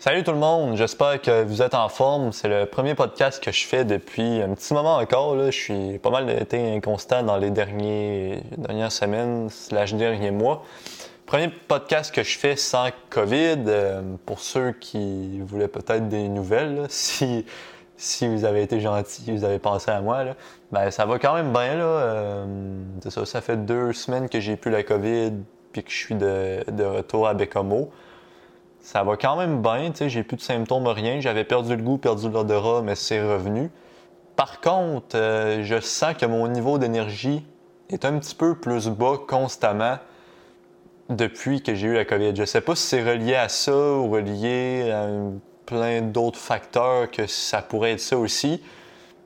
Salut tout le monde, j'espère que vous êtes en forme. C'est le premier podcast que je fais depuis un petit moment encore. Là. Je suis pas mal été inconstant dans les derniers, dernières semaines, slash derniers mois. Premier podcast que je fais sans COVID. Euh, pour ceux qui voulaient peut-être des nouvelles, si, si vous avez été gentil, vous avez pensé à moi, ben, ça va quand même bien. Là. Euh, ça, ça fait deux semaines que j'ai plus la COVID puis que je suis de, de retour à Bécomo ça va quand même bien, tu sais, j'ai plus de symptômes, rien. J'avais perdu le goût, perdu l'odorat, mais c'est revenu. Par contre, euh, je sens que mon niveau d'énergie est un petit peu plus bas constamment depuis que j'ai eu la COVID. Je sais pas si c'est relié à ça ou relié à plein d'autres facteurs que ça pourrait être ça aussi.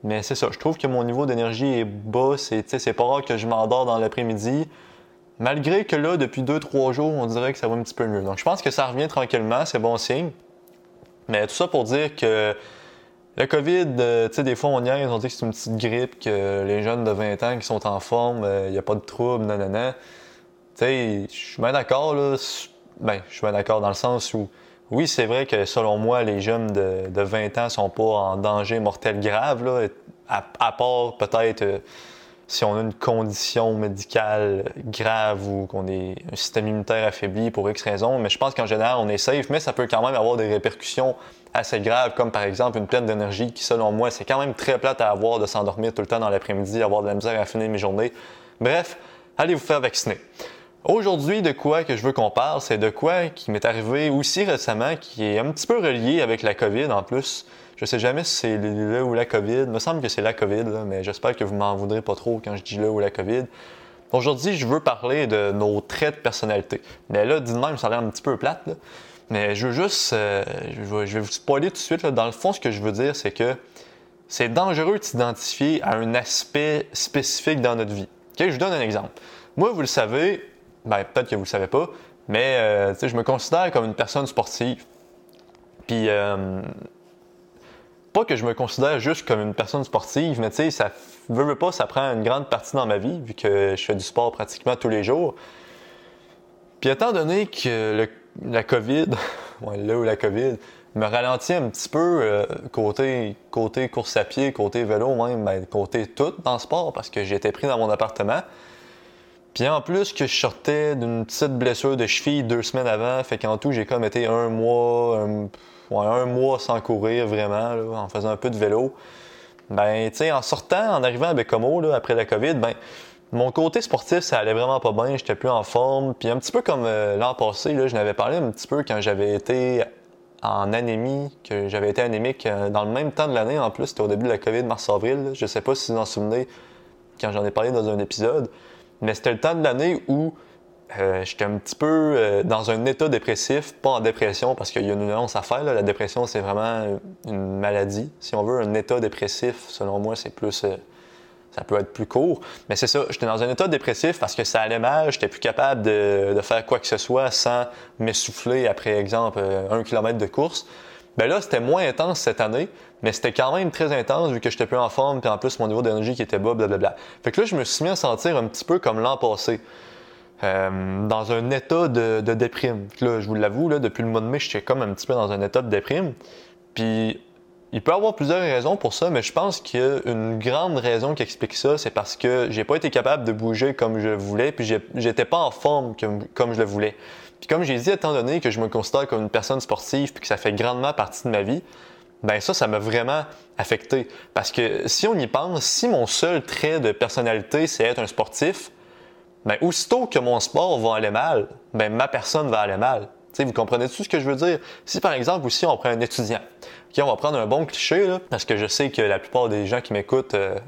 Mais c'est ça, je trouve que mon niveau d'énergie est bas. C'est pas rare que je m'endors dans l'après-midi. Malgré que là, depuis 2-3 jours, on dirait que ça va un petit peu mieux. Donc je pense que ça revient tranquillement, c'est bon signe. Mais tout ça pour dire que le COVID, euh, tu sais, des fois on y est, on dit que c'est une petite grippe, que les jeunes de 20 ans qui sont en forme, il euh, n'y a pas de trouble, nanana. Tu sais, je suis bien d'accord, là. Ben, je suis bien d'accord dans le sens où, oui, c'est vrai que selon moi, les jeunes de, de 20 ans sont pas en danger mortel grave, là, à, à part peut-être. Euh, si on a une condition médicale grave ou qu'on est un système immunitaire affaibli pour X raison, mais je pense qu'en général, on est safe, mais ça peut quand même avoir des répercussions assez graves, comme par exemple une pleine d'énergie qui, selon moi, c'est quand même très plate à avoir de s'endormir tout le temps dans l'après-midi, avoir de la misère à finir mes journées. Bref, allez vous faire vacciner. Aujourd'hui, de quoi que je veux qu'on parle, c'est de quoi qui m'est arrivé aussi récemment, qui est un petit peu relié avec la COVID en plus. Je sais jamais si c'est le ou la COVID. Il me semble que c'est la COVID, mais j'espère que vous m'en voudrez pas trop quand je dis le ou la COVID. Aujourd'hui, je veux parler de nos traits de personnalité. Mais là, dit même, ça a l'air un petit peu plate. Mais je veux juste, euh, je, vais, vous spoiler tout de suite. Dans le fond, ce que je veux dire, c'est que c'est dangereux de s'identifier à un aspect spécifique dans notre vie. je vous donne un exemple. Moi, vous le savez, ben, peut-être que vous le savez pas, mais euh, je me considère comme une personne sportive. Puis, euh, pas que je me considère juste comme une personne sportive, mais tu sais, ça veut, veut pas, ça prend une grande partie dans ma vie, vu que je fais du sport pratiquement tous les jours. Puis étant donné que la COVID, là où la COVID, me ralentit un petit peu euh, côté, côté course à pied, côté vélo même, ben, côté tout dans le sport, parce que j'étais pris dans mon appartement. Puis en plus que je sortais d'une petite blessure de cheville deux semaines avant, fait qu'en tout, j'ai comme été un mois, un mois sans courir vraiment, en faisant un peu de vélo. Ben, tu sais, en sortant, en arrivant à Bécomo, là, après la COVID, ben, mon côté sportif, ça allait vraiment pas bien, j'étais plus en forme. Puis un petit peu comme euh, l'an passé, là, je n'avais parlé un petit peu quand j'avais été en anémie, que j'avais été anémique euh, dans le même temps de l'année en plus, c'était au début de la COVID, mars-avril. Je sais pas si vous en souvenez quand j'en ai parlé dans un épisode, mais c'était le temps de l'année où euh, j'étais un petit peu euh, dans un état dépressif, pas en dépression, parce qu'il y a une nuance à faire. La dépression, c'est vraiment une maladie. Si on veut un état dépressif, selon moi, c'est plus. Euh, ça peut être plus court. Mais c'est ça, j'étais dans un état dépressif parce que ça allait mal, j'étais plus capable de, faire quoi que ce soit sans m'essouffler après, exemple, un kilomètre de course. Ben là, c'était moins intense cette année, mais c'était quand même très intense vu que j'étais plus en forme, puis en plus mon niveau d'énergie qui était bas, blablabla. Fait que là, je me suis mis à sentir un petit peu comme l'an passé. Euh, dans un état de, déprime. Là, je vous l'avoue, depuis le mois de mai, j'étais comme un petit peu dans un état de déprime. Puis il peut y avoir plusieurs raisons pour ça, mais je pense qu'il y a une grande raison qui explique ça, c'est parce que j'ai pas été capable de bouger comme je voulais, puis j'étais pas en forme comme, comme je le voulais. Puis comme j'ai dit, étant donné que je me considère comme une personne sportive, puis que ça fait grandement partie de ma vie, ben ça, ça m'a vraiment affecté. Parce que si on y pense, si mon seul trait de personnalité, c'est être un sportif, ben, aussitôt que mon sport va aller mal, ben, ma personne va aller mal. vous comprenez tout ce que je veux dire? Si par exemple aussi on prend un étudiant, on va prendre un bon cliché, parce que je sais que la plupart des gens qui m'écoutent euh,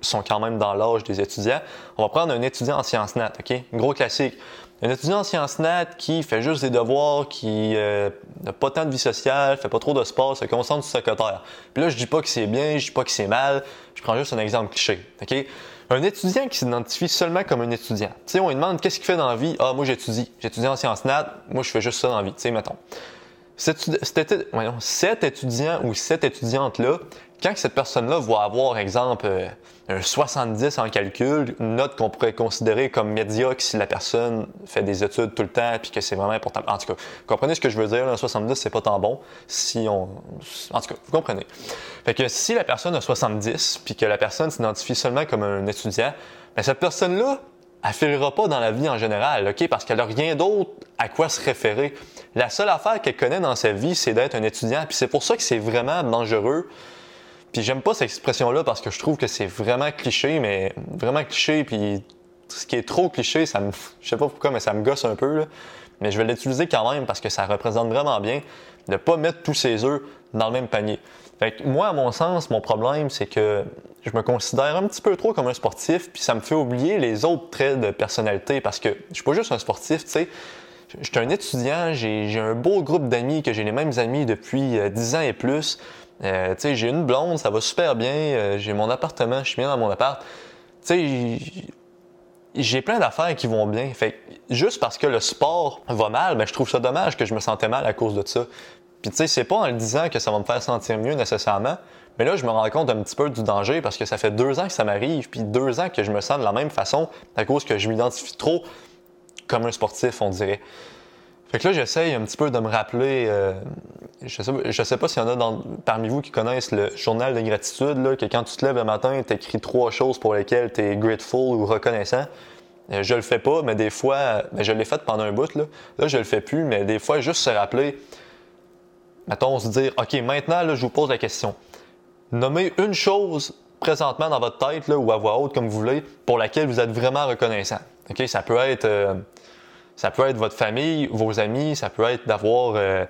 sont quand même dans l'âge des étudiants. On va prendre un étudiant en sciences nat, OK? Gros classique. Un étudiant en sciences nat qui fait juste des devoirs, qui euh, n'a pas tant de vie sociale, fait pas trop de sport, se concentre sur secrétaire. Puis là, je dis pas que c'est bien, je dis pas que c'est mal, je prends juste un exemple cliché, OK? Un étudiant qui s'identifie seulement comme un étudiant. Tu sais, on lui demande qu'est-ce qu'il fait dans la vie? Ah, moi j'étudie. J'étudie en sciences nat. Moi je fais juste ça dans la vie. Tu sais, mettons. Cet, étudiant ou cette étudiante-là, quand cette personne-là va avoir, exemple, euh, un 70 en calcul, une note qu'on pourrait considérer comme médiocre si la personne fait des études tout le temps puis que c'est vraiment important. En tout cas, vous comprenez ce que je veux dire, un 70, c'est pas tant bon si on... En tout cas, vous comprenez. Fait que si la personne a 70 puis que la personne s'identifie seulement comme un étudiant, bien, cette personne-là, elle pas dans la vie en général, OK? Parce qu'elle a rien d'autre à quoi se référer. La seule affaire qu'elle connaît dans sa vie, c'est d'être un étudiant. Puis c'est pour ça que c'est vraiment dangereux puis j'aime pas cette expression-là parce que je trouve que c'est vraiment cliché, mais vraiment cliché. Puis ce qui est trop cliché, ça me, je sais pas pourquoi, mais ça me gosse un peu. Mais je vais l'utiliser quand même parce que ça représente vraiment bien de pas mettre tous ses œufs dans le même panier. Fait que moi, à mon sens, mon problème, c'est que je me considère un petit peu trop comme un sportif, puis ça me fait oublier les autres traits de personnalité parce que je suis pas juste un sportif, tu sais. Je suis un étudiant, j'ai un beau groupe d'amis, que j'ai les mêmes amis depuis 10 euh, ans et plus. Euh, tu sais, j'ai une blonde, ça va super bien. Euh, j'ai mon appartement, je suis bien dans mon appart. Tu sais, j'ai plein d'affaires qui vont bien. Fait juste parce que le sport va mal, ben, je trouve ça dommage que je me sentais mal à cause de ça. Puis tu sais, c'est pas en le disant que ça va me faire sentir mieux nécessairement, mais là, je me rends compte un petit peu du danger parce que ça fait deux ans que ça m'arrive, puis deux ans que je me sens de la même façon à cause que je m'identifie trop comme un sportif, on dirait. Fait que là, j'essaye un petit peu de me rappeler. Euh, je sais, pas s'il y en a parmi vous qui connaissent le journal de gratitude, là, que quand tu te lèves le matin, tu écris trois choses pour lesquelles tu es grateful ou reconnaissant. Euh, je le fais pas, mais des fois, ben, je l'ai fait pendant un bout. Là. là, je le fais plus, mais des fois, juste se rappeler. Mettons, se dire, OK, maintenant, là, je vous pose la question. Nommez une chose présentement dans votre tête là, ou à voix haute, comme vous voulez, pour laquelle vous êtes vraiment reconnaissant. OK, ça peut être. Euh, ça peut être votre famille, vos amis, ça peut être d'avoir euh,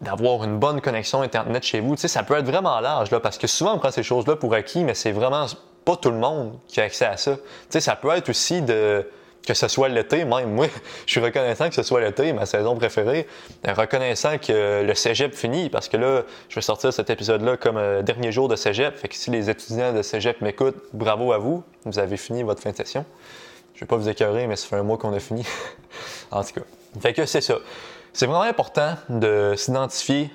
d'avoir une bonne connexion Internet chez vous. Tu sais, ça peut être vraiment large, là, parce que souvent on prend ces choses-là pour acquis, mais c'est vraiment pas tout le monde qui a accès à ça. Tu sais, ça peut être aussi de que ce soit l'été, même moi, je suis reconnaissant que ce soit l'été, ma saison préférée, reconnaissant que le cégep finit, parce que là, je vais sortir cet épisode-là comme euh, dernier jour de cégep, fait que si les étudiants de cégep m'écoutent, bravo à vous, vous avez fini votre fin de session. Je vais pas vous écœurer, mais ça fait un mois qu'on a fini. en tout cas. Fait que c'est ça. C'est vraiment important de s'identifier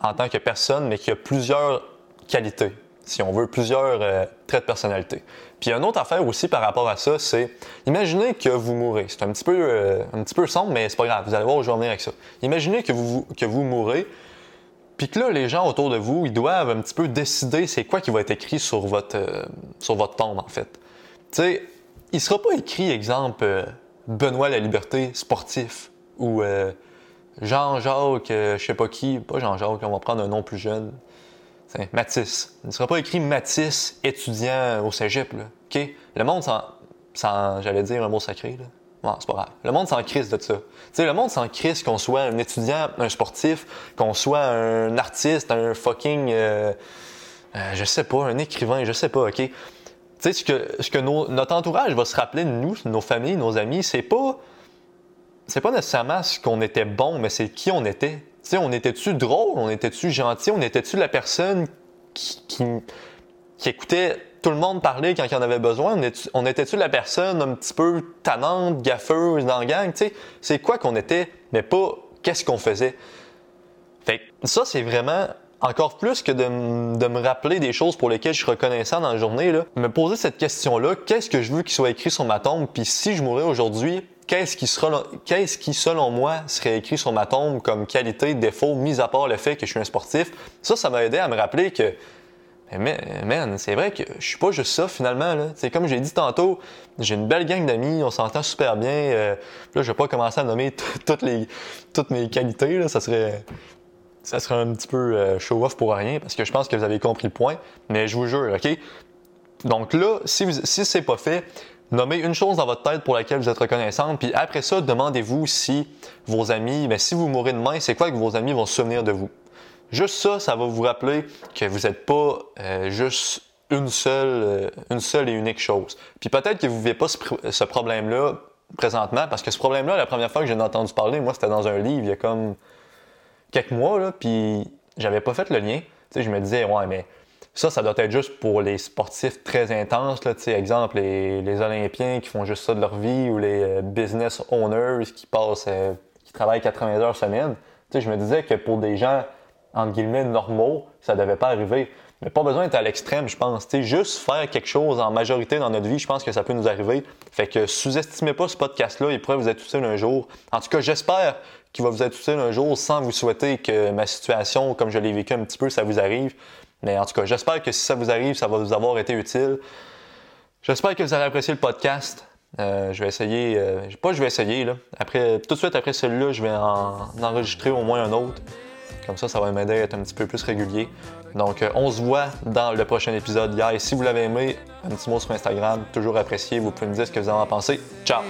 en tant que personne, mais qui a plusieurs qualités, si on veut, plusieurs euh, traits de personnalité. Puis une autre affaire aussi par rapport à ça, c'est imaginez que vous mourrez. C'est un petit peu euh, un petit peu sombre, mais c'est pas grave. Vous allez voir où je vais venir avec ça. Imaginez que vous que vous mourrez, puis que là les gens autour de vous, ils doivent un petit peu décider c'est quoi qui va être écrit sur votre euh, sur votre tombe en fait. Tu sais, il sera pas écrit, exemple, Benoît la Liberté sportif ou Jean-Jacques, je sais pas qui, pas Jean-Jacques, on va prendre un nom plus jeune. Mathis. Il ne sera pas écrit Mathis, étudiant au cégep. Là. OK? Le monde sans, j'allais dire un mot sacré. Là. Bon, c'est pas grave. Le monde s'en crise de ça. Le monde s'en crise qu'on soit un étudiant, un sportif, qu'on soit un artiste, un fucking, je sais pas, un écrivain, je sais pas, ok? Tu sais, ce que, ce que notre entourage va se rappeler de nous, nos familles, nos amis, c'est pas, c'est pas nécessairement ce qu'on était bon, mais c'est qui on était. On était-tu drôle, on était-tu gentil, on était-tu la personne qui, écoutait tout le monde parler quand il en avait besoin, on était-tu la personne un petit peu tannante, gaffeuse dans la gang, tu sais, c'est quoi qu'on était, mais pas qu'est-ce qu'on faisait? Fait ça, c'est vraiment encore plus que de, me rappeler des choses pour lesquelles je suis reconnaissant dans la journée, là, me poser cette question-là, qu'est-ce que je veux qu'il soit écrit sur ma tombe, puis si je mourais aujourd'hui, qu'est-ce qui, selon moi, serait écrit sur ma tombe comme qualité, défaut, mis à part le fait que je suis un sportif? Ça, ça m'a aidé à me rappeler que, mais man, c'est vrai que je suis pas juste ça finalement. Là. C'est comme j'ai dit tantôt, j'ai une belle gang d'amis, on s'entend super bien. Euh, là, je vais pas commencer à nommer toutes les toutes mes qualités, là, ça serait ça sera un petit peu euh, show-off pour rien parce que je pense que vous avez compris le point. Mais je vous jure, OK? Donc là, si, vous, si c'est pas fait, nommez une chose dans votre tête pour laquelle vous êtes reconnaissante. Puis après ça, demandez-vous si vos amis, mais si vous mourrez demain, c'est quoi que vos amis vont se souvenir de vous? Juste ça, ça va vous rappeler que vous n'êtes pas euh, juste une seule, euh, une seule et unique chose. Puis peut-être que vous ne vivez pas ce, problème-là présentement, parce que ce problème-là, la première fois que j'en ai entendu parler, moi, c'était dans un livre, il y a comme quelques mois, là, puis j'avais pas fait le lien. je me disais, ouais, mais ça, ça doit être juste pour les sportifs très intenses. Là, exemple, les, les Olympiens qui font juste ça de leur vie ou les euh, business owners qui passent, euh, qui travaillent 80 heures semaine. sais, je me disais que pour des gens, entre guillemets, normaux, ça devait pas arriver. Mais pas besoin d'être à l'extrême, je pense. sais, juste faire quelque chose en majorité dans notre vie, je pense que ça peut nous arriver. Fait que sous-estimez pas ce podcast-là, il pourrait vous être utile un jour. En tout cas, j'espère qu'il va vous être utile un jour sans vous souhaiter que ma situation, comme je l'ai vécu un petit peu, ça vous arrive. Mais en tout cas, j'espère que si ça vous arrive, ça va vous avoir été utile. J'espère que vous avez apprécié le podcast. Euh, je vais essayer, euh, pas je vais essayer, là. Après, tout de suite après celui-là, je vais en, enregistrer au moins un autre. Comme ça, ça va m'aider à être un petit peu plus régulier. Donc, euh, on se voit dans le prochain épisode hier. Si vous l'avez aimé, un petit mot sur Instagram, toujours apprécié. Vous pouvez me dire ce que vous en pensez. Ciao!